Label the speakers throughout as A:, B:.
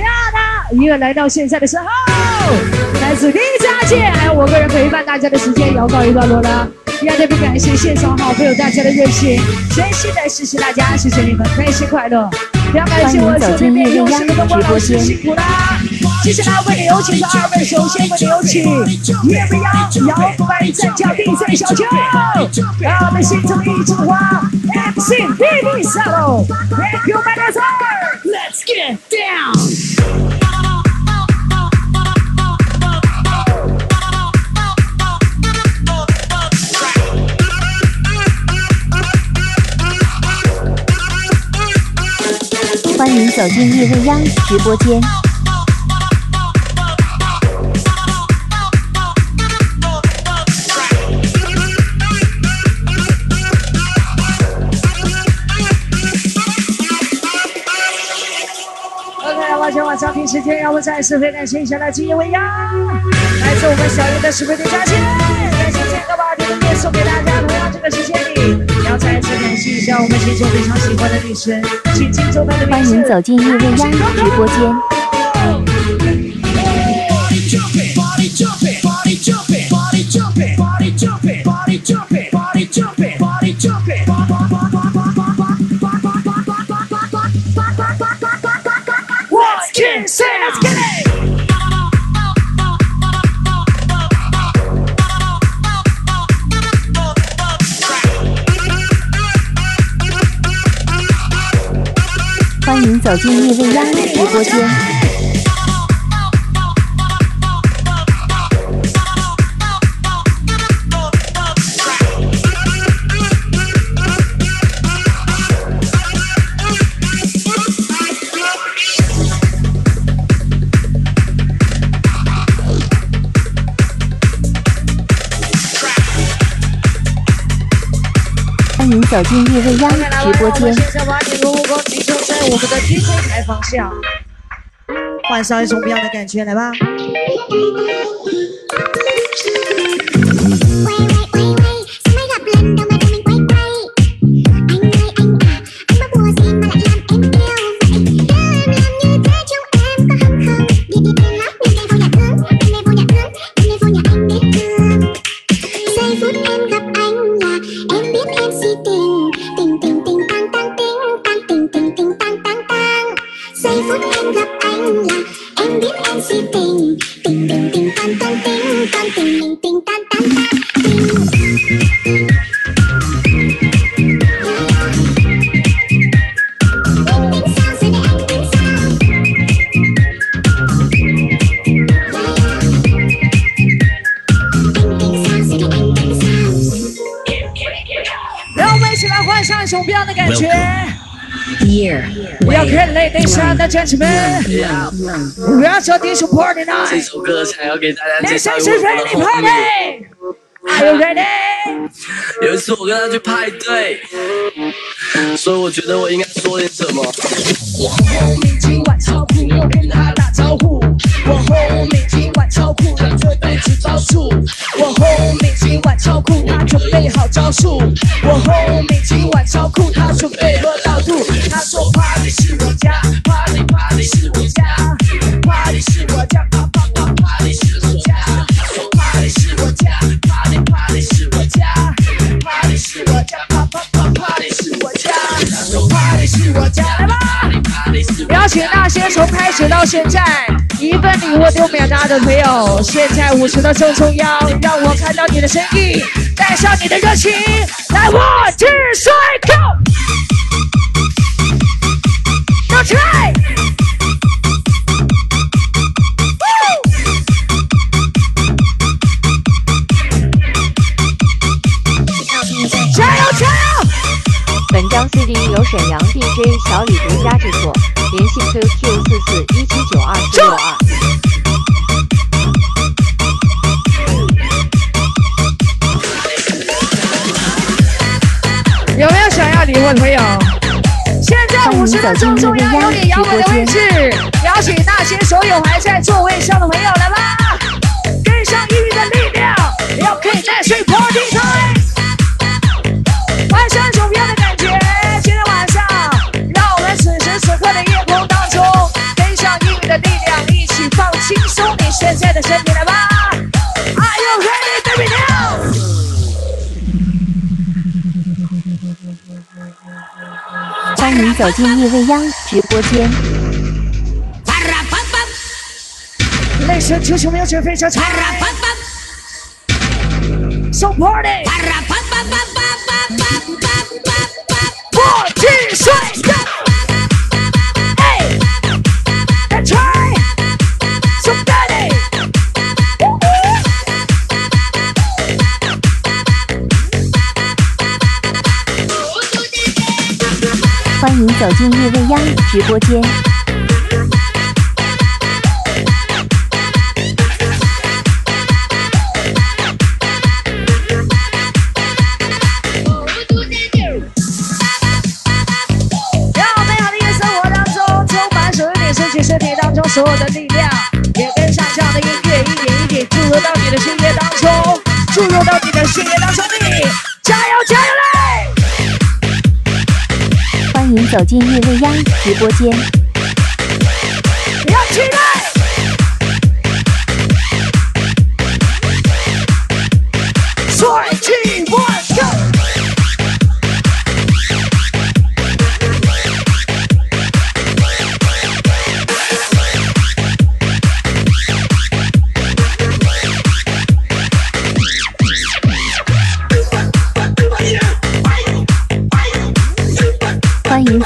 A: 漂亮！音乐来到现在的时候，来自李佳姐，还有我个人陪伴大家的时间要告一段落了。也特别感谢现场好朋友大家的热情，真心的谢谢大家，谢谢你们，开心快乐。非常感谢我这边用心的灯光老师，辛苦啦！接下来为你有请的二位，首先为你有请叶未央摇摆战将 DJ 小秋，让我们心中一枝花
B: 欢迎走进叶未央直播间。
A: 时间，让我再次非常感谢一下来自叶未央，来自我们小叶的十倍的加钱，感谢这个把甜甜送给大家，同样这个时间里，要再次感谢一下我们心中非常喜欢的女神，请进中的。
B: 欢迎走进叶未央直播间。
A: One, two, three, let's get it！
B: 欢迎走进叶未央直播间。走进叶未央直播间。
A: 现在把你的目光集中在我们的 DJ 台方向，换上一种不一样的感觉，来吧。觉。要看累，等一下的战士们，我要找点首 Party
C: 这。首歌才要给大家介绍一位我的好朋友。
A: Are you ready?
C: 有一次我跟他去派对，所以我觉得我应该说点什么。
A: 我后面今晚超酷，我跟他打招呼。我后面今晚超酷，他这辈子招数。我后面今晚超酷，他准备好招数。我后面今晚超酷，他准备喝到吐。他说 Party 是我家，Party Party 是我家，Party 是我家，啪啪啪 Party 是我家。说 Party 是我家，Party Party 是我家，Party 是我家，啪啪啪 Party 是我家。他说 Party 是我家，来吧。邀请那些从开始到现在一份礼物都没有拿的朋友，现在舞池的正中央，让我看到你的身影，带上你的热情，来，one two three go，
B: 本张 CD 由沈阳 DJ 小李独家制作，联系 QQ 四四一七九二四六二。
A: 有没有想要礼物的朋友？现在舞池的正中央有你摇摆的位置，邀请那些所有还在座位上的朋友来吧，跟上音乐的力量，要可以带睡 party time，你现在的身体。Are you ready be now？欢迎
B: 走进夜未央直播间。
A: 雷神球球。So！
B: 欢迎走进夜未央直播间。
A: 让美好的夜生活当中充满属于你身体身体当中所有的力量，也跟上这样的音乐一点一点注入到你的血液当中，注入到你的血液当中，你
B: 走进夜未央直播间。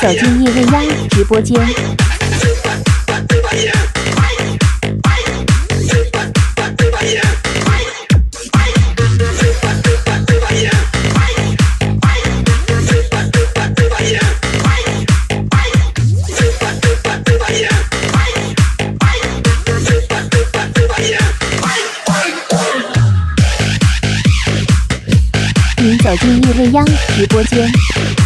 B: 走进叶未央直播间。欢迎走进叶未央直播间。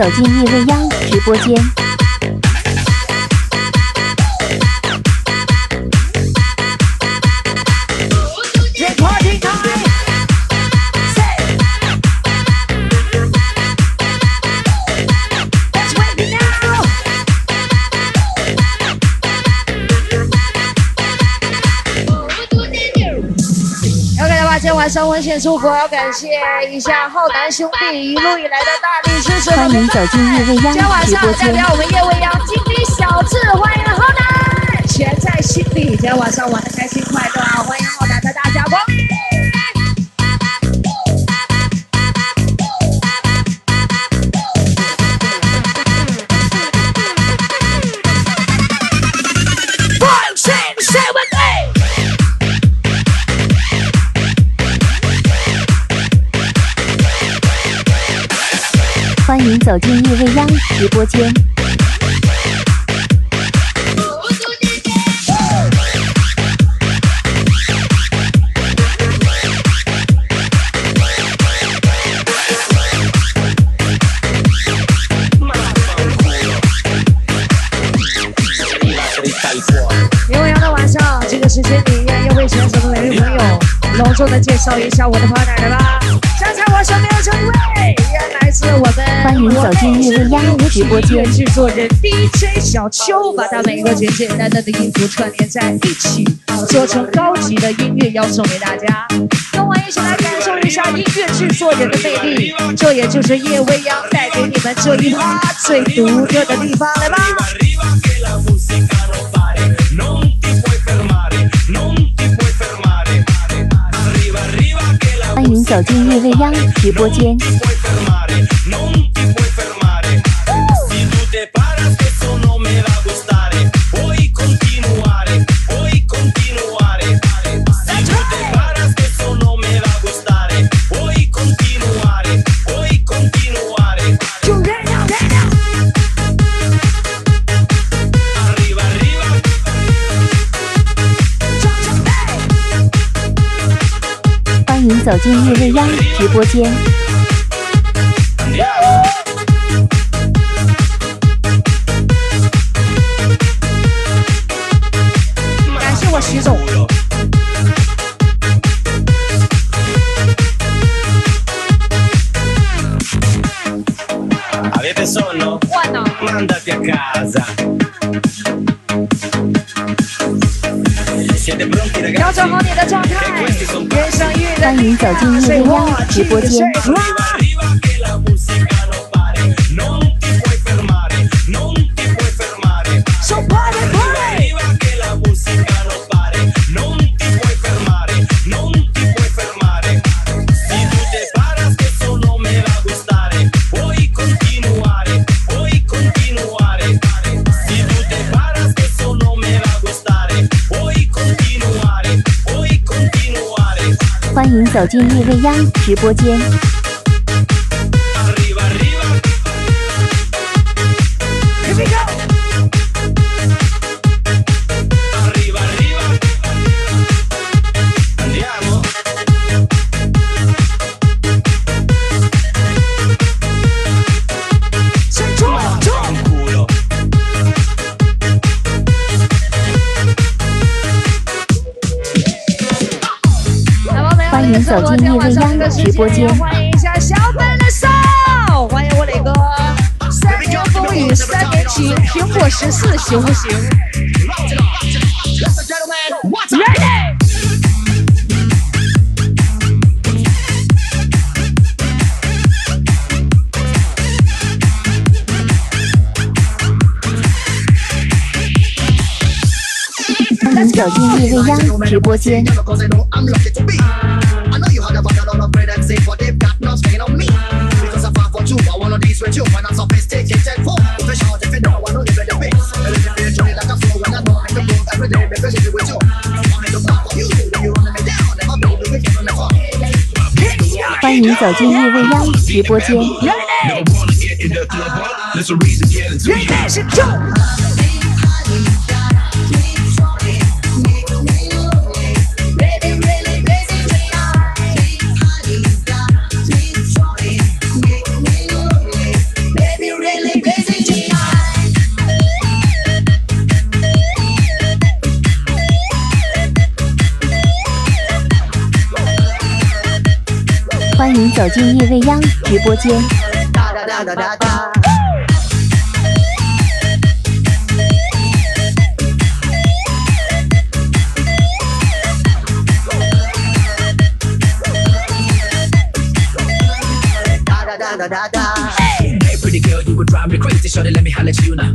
B: 走进夜未央直播间。
A: 晚上温馨祝福，要感谢一下浩南兄弟一路以来的大力支持和
B: 欢迎
A: 陪伴。
B: 走进夜未央
A: 今天晚上代表我们夜未央金鸡小智，欢迎浩南，全在心里。今天晚上玩的
B: 走进夜未央直播间。
A: 夜未央的晚上，这个时间里，依然又会选什么美丽朋友？隆重的介绍一下我的 partner 吧。在我身边的这位，依然来自我们
B: 欢迎走进夜未央直播间
A: 制作人 DJ 小邱，把他每一个简简单单的音符串联在一起，做成高级的音乐，要送给大家。跟我一起来感受一下音乐制作人的魅力，这也就是夜未央带给你们这一趴最独特的地方，来吧。
B: 走进夜未央直播间。走进夜未央直播间。
D: 感谢我徐总。
A: 调整好你的状态。
B: 欢迎走进叶未央直播间。走进叶未央直播间。
A: 吧，
B: 欢迎走进叶未央直播间
A: 欢迎一下小本的少，欢迎我磊哥。三年风雨三年情，苹果十四行不行？Ready。
B: 欢迎走进叶未央直播间。欢迎走进叶未央直播间。走进叶未央直播间。
A: 哒哒哒哒哒哒。哒哒哒哒哒
E: would drive me crazy. Shorty, let me holler at you now.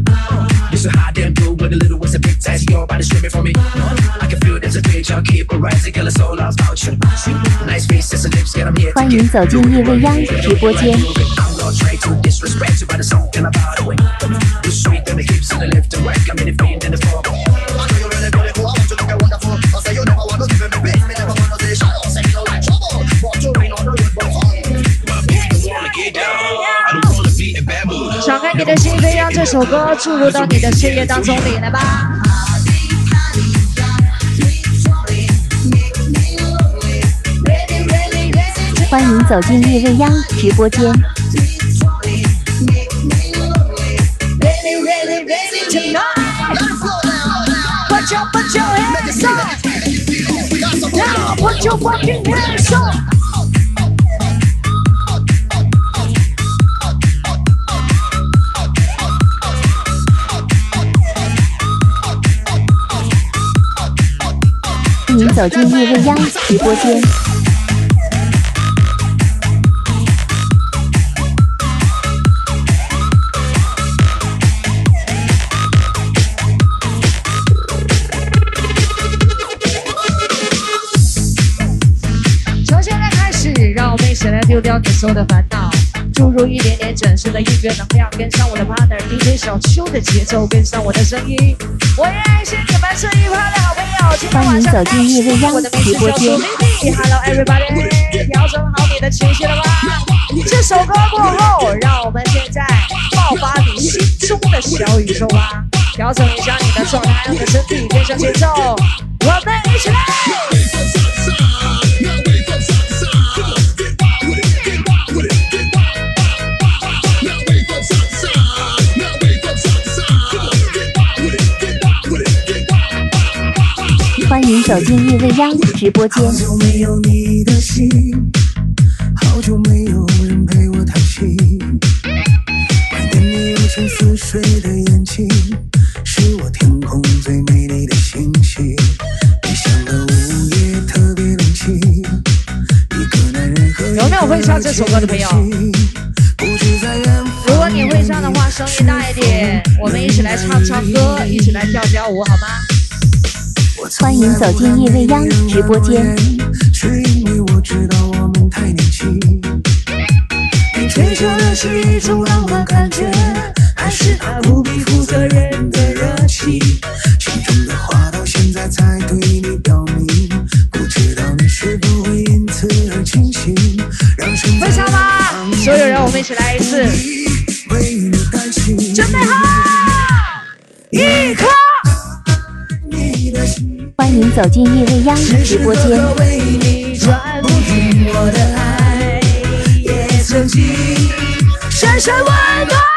E: You're so hot, damn good with a little was a big task. Your body screaming for me. I can feel there's a page, I'll keep it rising. Girl, it's all about you. Nice faces and lips, get them here.
B: 欢迎走进叶未央直播间。
E: I'm not trying to disrespect you, but it's all in about the way. You're sweet and the hips and the left and right. I'm in the fiend and the fog.
A: 这首歌注入到你的血液当中里来吧！
B: 欢迎走进叶未央直播间。走进叶未央直播间。
A: 从现在开始，让我们一起来丢掉你所有的烦恼，注入一点点整实的音乐能量，跟上我的 partner DJ 小邱的节奏，跟上我的声音。我也爱谢你们这一趴的，
B: 欢迎走进叶未央
A: 我的名字叫做 Lily，Hello everybody，调整好你的情绪了吗？这首歌过后，让我们现在爆发你心中的小宇宙吧，调整一下你的状态，让你的身体跟上节奏，我们一起来。
B: 走进叶未央直播间。
F: 好久没有你的心，好久没有人陪我谈心。怀念你用情似水的眼睛，是我天空最美丽的星星。异乡的午夜特别冷清，一个男人和
A: 有没有会唱这首歌的朋友？如果你会唱的话，声音大一点，我们一起来唱唱歌，一起来跳跳舞，好吗？
B: 欢迎走进夜未央直播间。
F: 是因为我知道我们太年轻。你追求的是一种浪漫感觉，还是那不必负责任的热情？心中的话到现在才对你表明，不知道你是否会因此而清醒，让身在
A: 会唱吗？所有人，我们一起来一次，
F: 为你担心。
A: 准备好，一刻。
B: 走进夜未央直播间。
F: 为你转不停我的爱，也曾经
A: 深深温暖。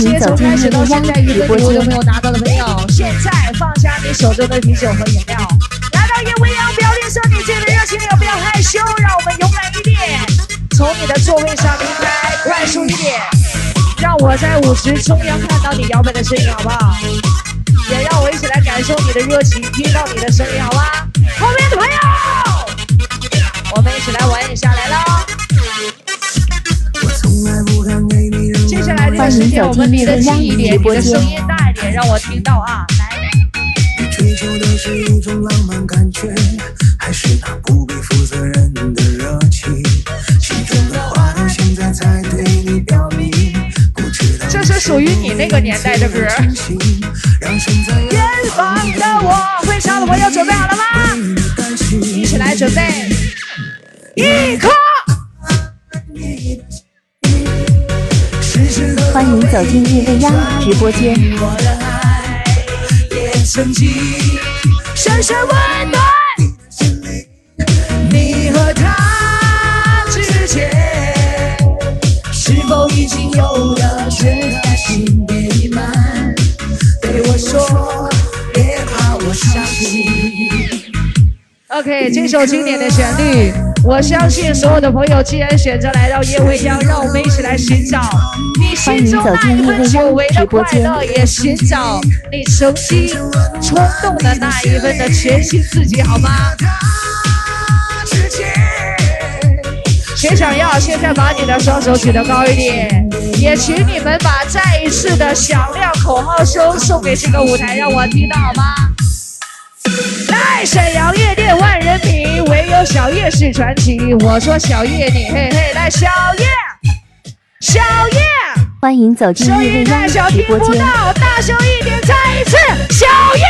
A: 邀请那些从开始到现在一分礼物都没有拿到的朋友，现在放下你手中的啤酒和饮料，来到夜未央，表演出你自己的热情，也不要害羞，让我们勇敢一点，从你的座位上离开，快速一点，让我在舞池中央看到你摇摆的身影，好不好？也让我一起来感受你的热情，听到你的声音，好吗？后面的朋友，我们一起来玩一下，来喽！接下来这个时间，我们离得近一点，你的声音大一点，让我听到啊！来，
F: 你追求的是一种浪漫感觉，还是那不必负责任的热情？心中的话到现在才对你表明，不知道
A: 这是属于你那个年代的歌。
F: 远
A: 远方的我，会唱的朋友准。一起来准备，一刻。
B: 欢迎走进夜未央直播间。
A: 我的爱也曾经深深温暖。
F: 你和他之间，是否已经有了真感情？别隐瞒，对我说，别怕，我相信。
A: OK，这首经典的旋律，我相信所有的朋友，既然选择来到夜未央，让我们一起来寻找你心中那一份久违的快乐，也寻找你曾经冲动的那一份的全新自己，好吗？谁想要？现在把你的双手举得高一点，也请你们把再一次的响亮口号声送给这个舞台，让我听到好吗？来，沈阳夜店万人迷，唯有小叶是传奇。我说小叶你嘿嘿，来小叶，小叶，
B: 欢迎走进未
A: 音太小
B: 央直播间。
A: 听不到，大声一点，再一次，小叶。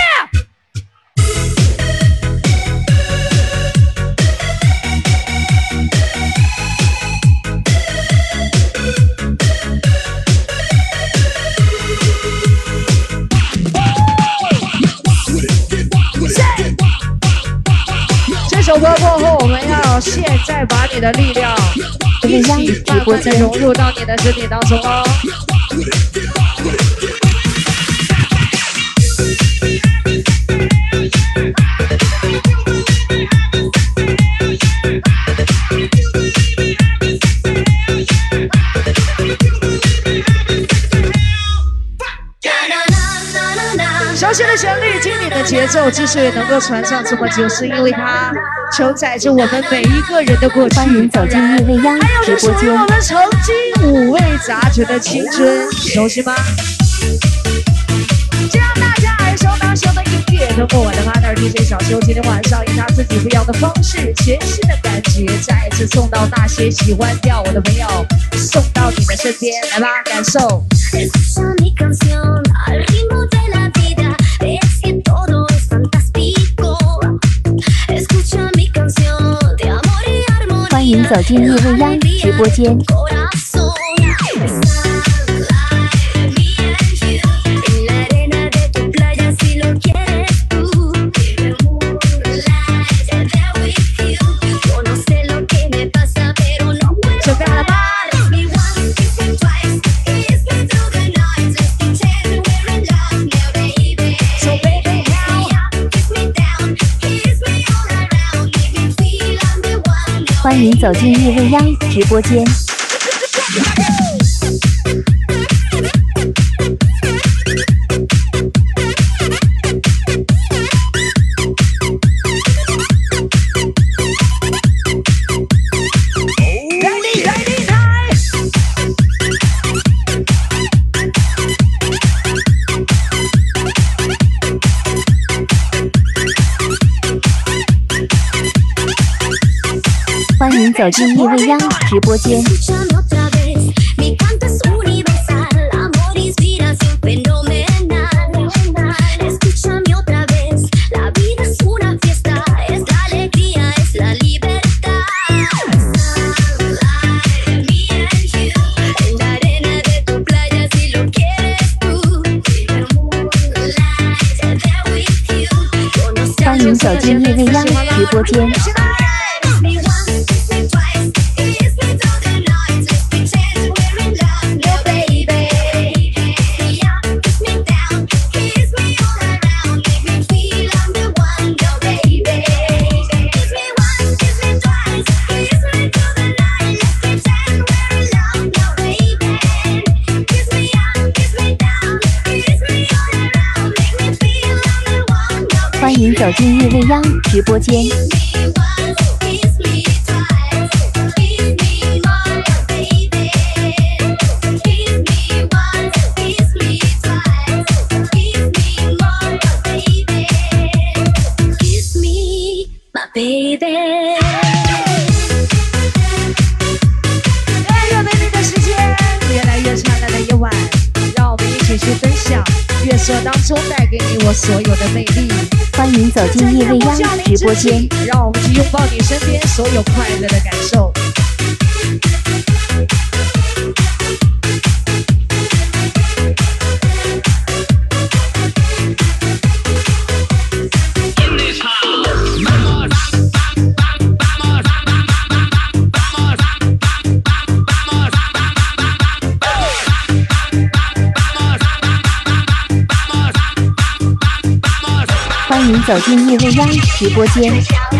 A: 歌过后，我们要现在把你的力量一起慢慢的融入到你的身体当中哦。熟悉的旋律，经典的节奏，之所以能够传唱这么久，是因为它承载着我们每一个人的过去。
B: 欢迎走进夜未央
A: 还有
B: 直播间
A: 就是我。们曾经五味杂陈的青春，熟悉吗？这样大家耳熟能详的音乐，通过我的 partner DJ 小修，今天晚上以他自己不一样的方式，全新的感觉，再一次送到那些喜欢跳舞的朋友，送到你的身边，来吧，感受。
B: 走进夜未央直播间。
G: 欢迎走进夜未央直播间。欢迎走进夜未央直播间。欢迎走进夜未央直播间。走进夜未央直播间
H: me
A: 的越来越晚让我们一起去分享月色当中带给你我所有的魅力
G: 欢迎走进叶未央直播间，
A: 让我们去拥抱你身边所有快乐的感受。
G: 走进夜未央直播间。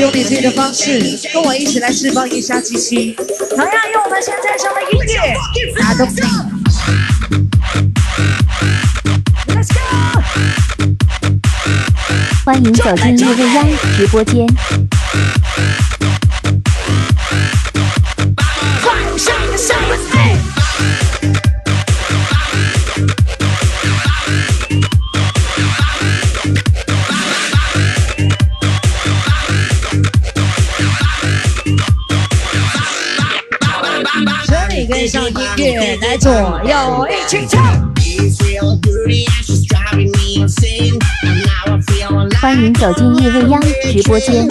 A: 用你自己的方式，跟我一起来释放一下气息。同样用我们现在上的音乐打。Let's go！
G: 欢迎走进叶未央直播间。
A: 乐来左右一起唱
G: 欢迎走进叶未央直播间。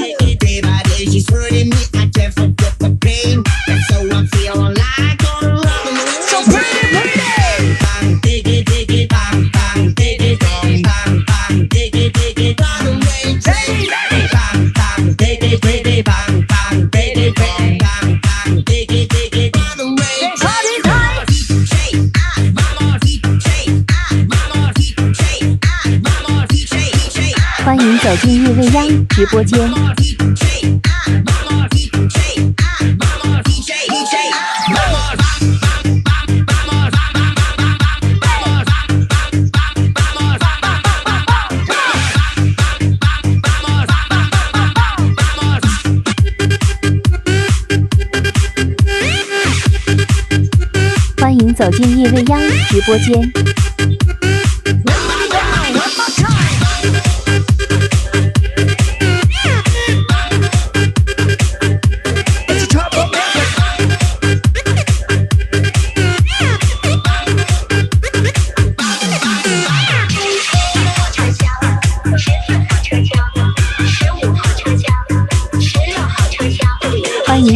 G: 走进叶未央直播间。
B: 欢迎走进叶未央直播间。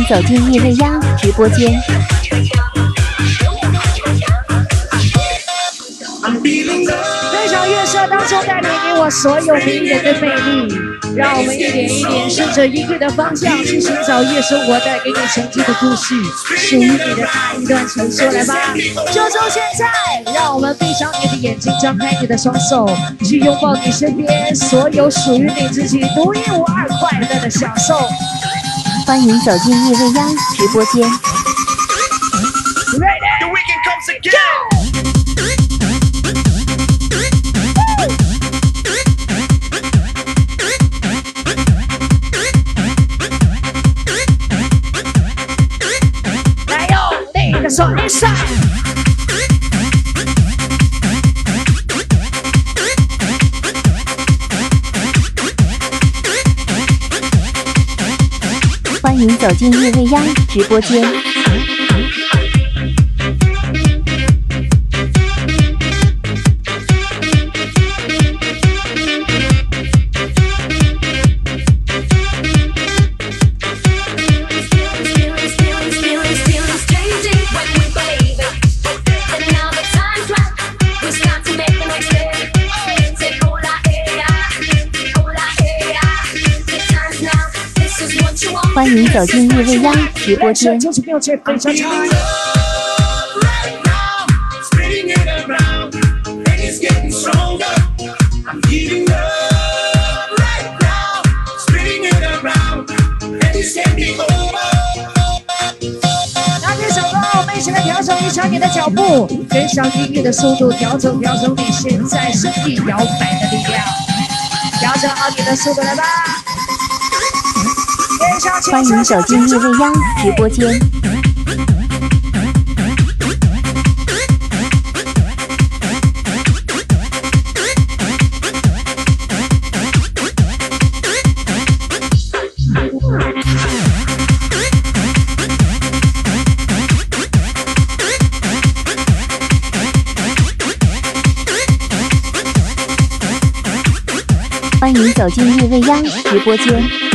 B: 走进叶未央直播间。
F: I'm feeling love.
A: 分享乐社当中带领你我所有迷人的魅力，让我们一点一点顺着音乐的方向去寻找夜生活带给你曾经的故事，属于你的那一段传说，来吧！就从现在，让我们闭上你的眼睛，张开你的双手，去拥抱你身边所有属于你自己独一无二快乐的享受。
B: 欢迎走进夜未央直播间。欢迎走进夜未央直播间。
A: 拿起手中，我们一起来调整一下你的脚步，跟上音乐的速度，调整调整你现在身体摇摆的力量，调整好你的速度来吧。
B: 欢迎走进夜未央直播间。欢迎走进夜未央直播间。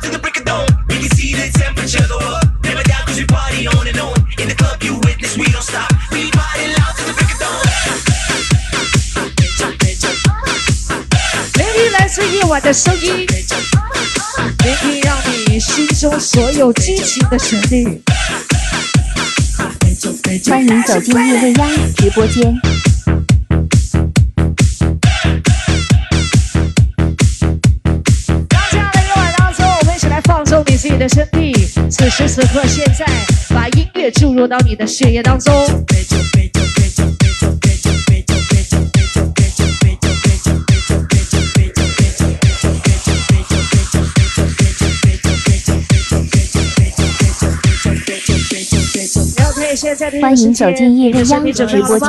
I: To the break of dawn.
A: 聆听来自夜晚的声音，聆听让你心中所有激情的旋律。
B: 欢迎走进夜未央直播间。
A: 当这样的夜晚当中，我们一起来放松你自己的身体。此时此刻，现在把音乐注入到你的血液当中。
B: 欢迎走进叶未央直播间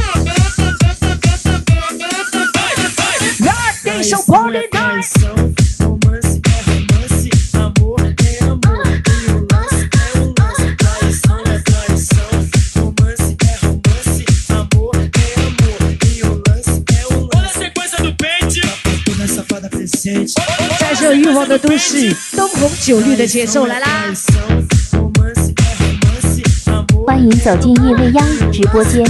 A: 在这欲望的都市，灯红酒绿的节奏来啦！
J: 欢迎走进夜未央直播间。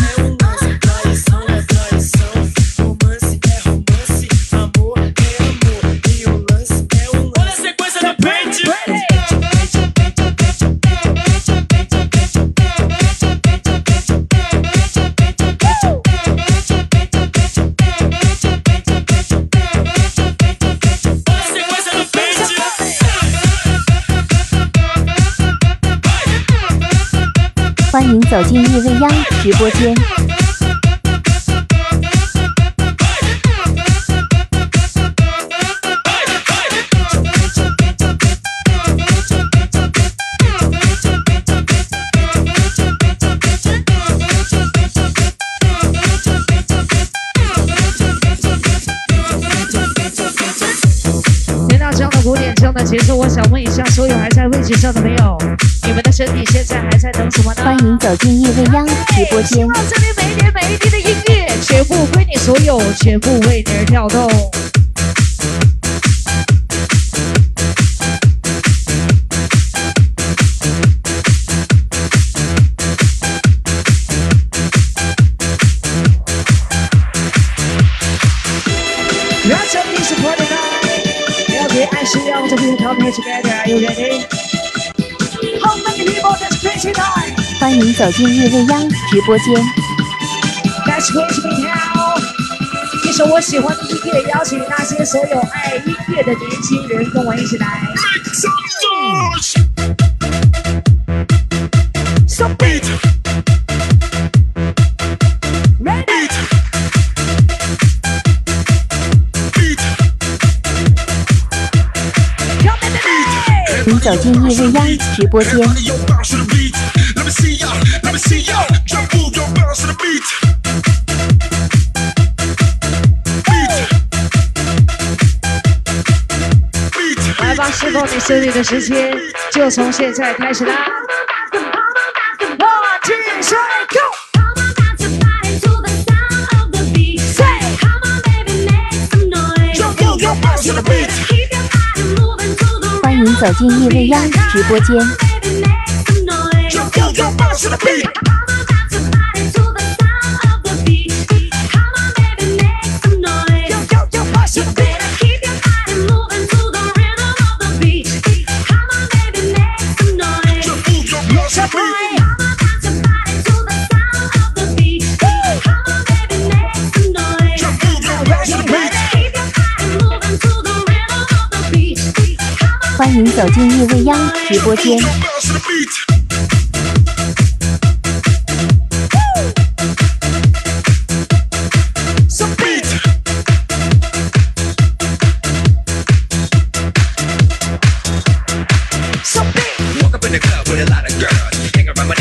J: 走进夜未央直播间。
A: 听到这样的节奏，我想问一下所有还在位置上的朋友，你们的身体现在还在等什么呢？
J: 欢迎走进夜未央直播间。
A: 让这里每一点每一滴的音乐，全部归你所有，全部为你而跳动。
J: 欢迎走进日未央直播间。
A: 一首我喜欢的音乐，邀请那些所有爱音乐的年轻人跟我一起来。
J: 走进夜未央直播间。
A: 来吧，释放你身体的时间就从现在开始啦
B: ！Beat.
J: 走进叶未央直播间。
B: Your bounce to beat.
A: So
B: Beat.
A: so
C: big，Walk up in the club with a lot of girls. Hang around my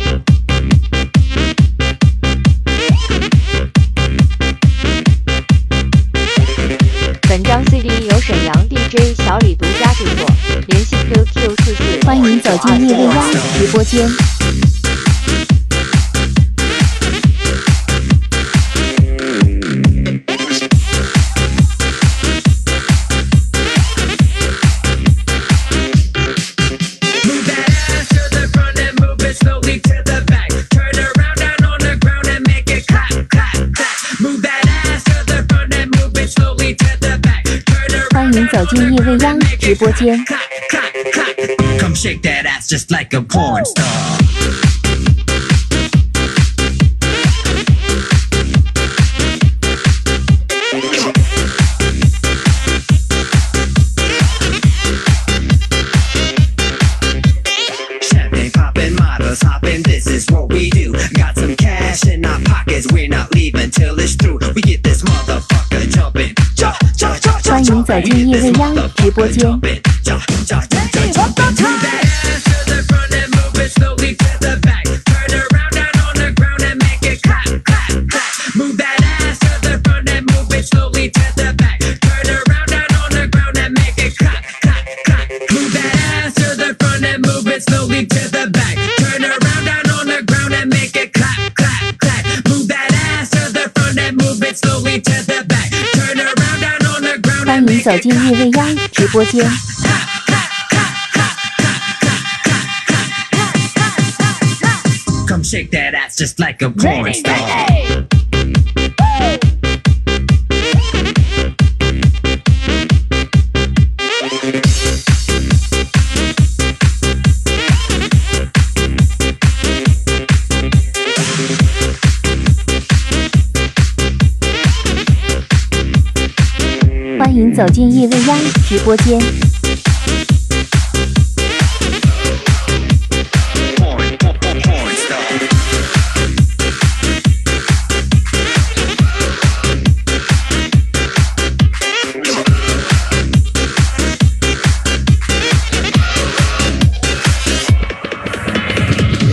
J: 播间，欢迎走进夜未央直播间。
C: just like a porn star. Hopping, this is what we do. Got some cash in our pockets, we're not leaving till it's through. We get this motherfucker jumping. Jump,
B: jump,
C: jump,
B: jump,
C: jump.
B: 走进叶未央直播间。
C: Come shake that ass just like a porn star.
B: 走进叶未央直播间。
I: Porn, porn, porn, porn star.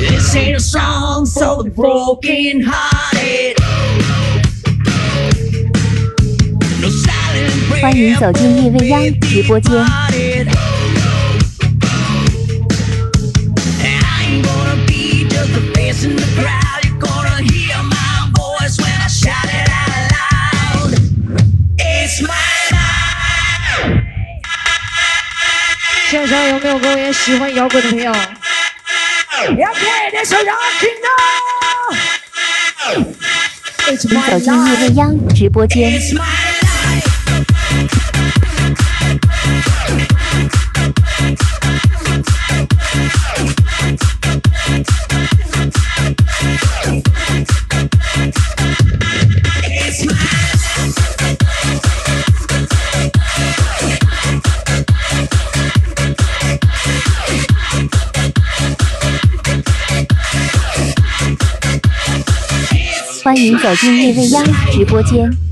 C: This ain't a song for the broken hearted.
B: 欢迎走进叶未央直播间。
C: hearted. I ain't gonna be just a face in the crowd. You're gonna hear my voice when I shout it out loud. It's my life.
A: 现场有没有各位喜欢摇滚的朋友？要配那首《Rockin' On》。It's
B: 请
A: my
B: 走进叶
A: life。
B: 未央直播间。欢迎走进叶未央直播间。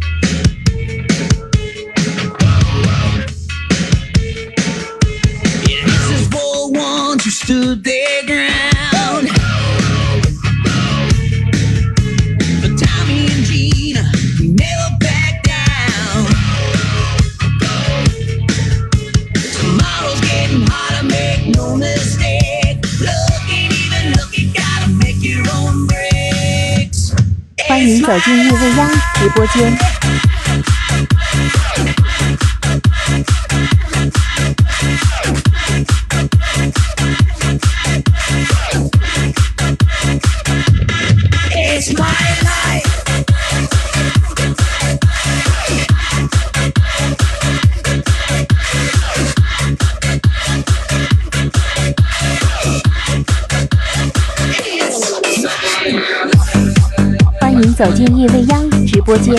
B: 欢迎走进夜未央直播间。走进夜未央直播间。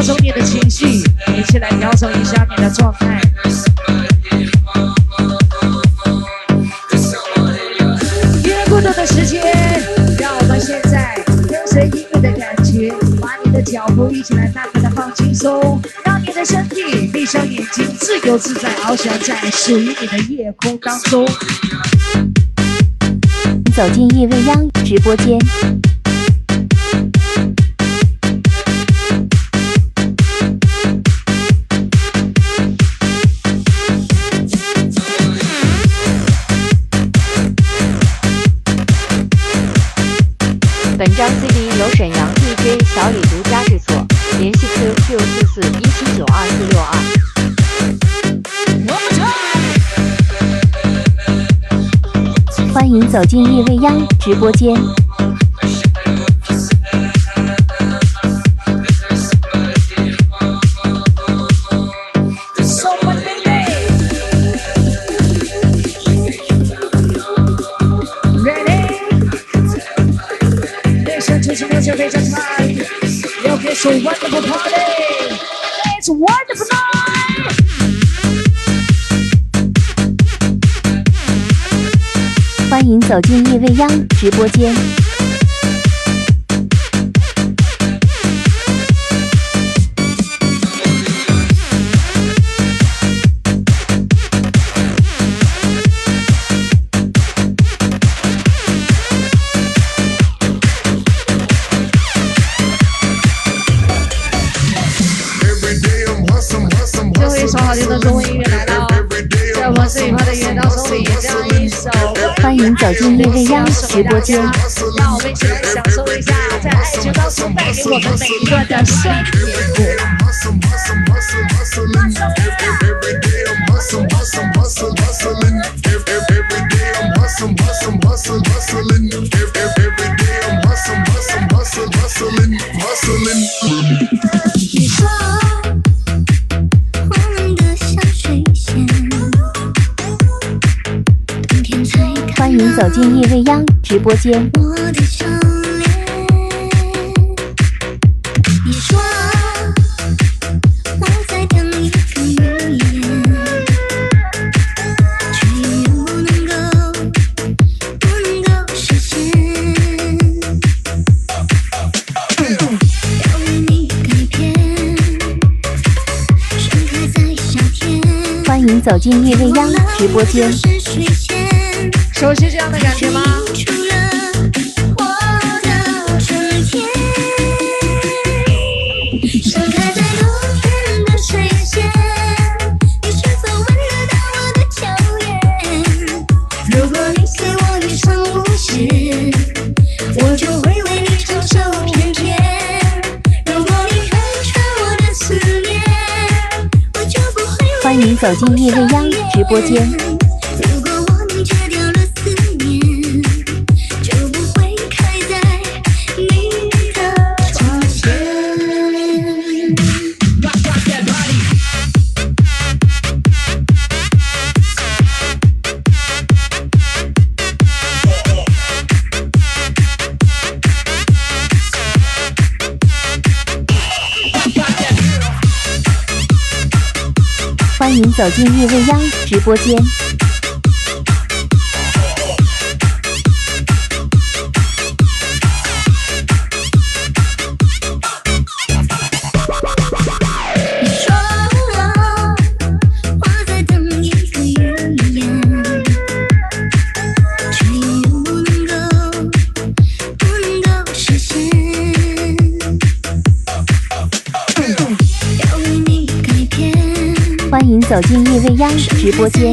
A: 调整你的情绪，一起来调整一下你的状态。越孤独的时间，让我们现在跟随音乐的感觉，把你的脚步一起来慢慢的放轻松，让你的身体闭上眼睛，自由自在翱翔在属于你的夜空当中。
B: 走进叶未央直播间。由沈阳 DJ 小李独家制作，联系 QQ 四四一七九二四六二。欢迎走进夜未央直播间。
A: It's a wonderful party. It's a wonderful night.
B: 欢迎走进夜未央直播间。欢迎走进夜未央直播间。
A: 让我们一起来享受一下，在爱情当中带给我们每一个的
B: 走进夜未央直播间。
H: 我的笑脸。你说我在等一个预言，却永远不能够不能够实现。要为你改变，盛开在夏天。
B: 欢迎走进夜未央直播间。
A: 熟悉这样的感觉吗？
H: 出了我的春天，盛开在冬
B: 走进夜未央直播间。走进夜未央直播间。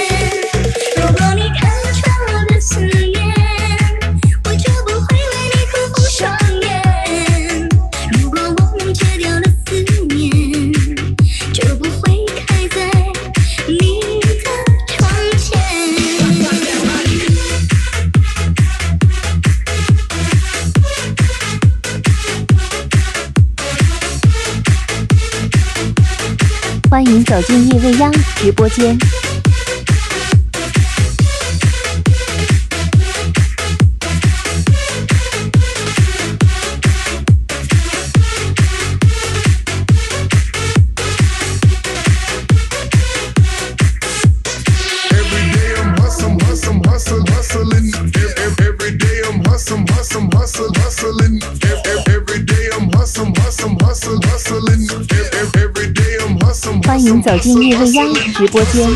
B: 走进夜未央直播间。走进夜未央直播间。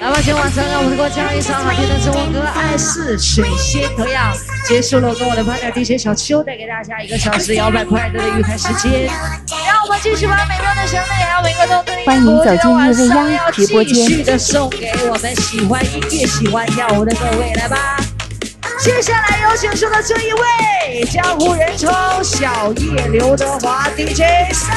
B: 来吧，今晚上
A: 让我们给我唱一首好听的中文歌《爱是水仙同样结束了，我跟我的 partner DJ 小邱带给大家一个小时摇摆快乐的愉快时间。让我们继续把美妙的旋律，还有每个动作，
B: 欢迎走进叶未央直播间。
A: 继续的送给我们喜欢音乐、喜欢跳舞的各位，来吧！接下来有请出的这一位，江湖人称小叶刘德华 DJ 三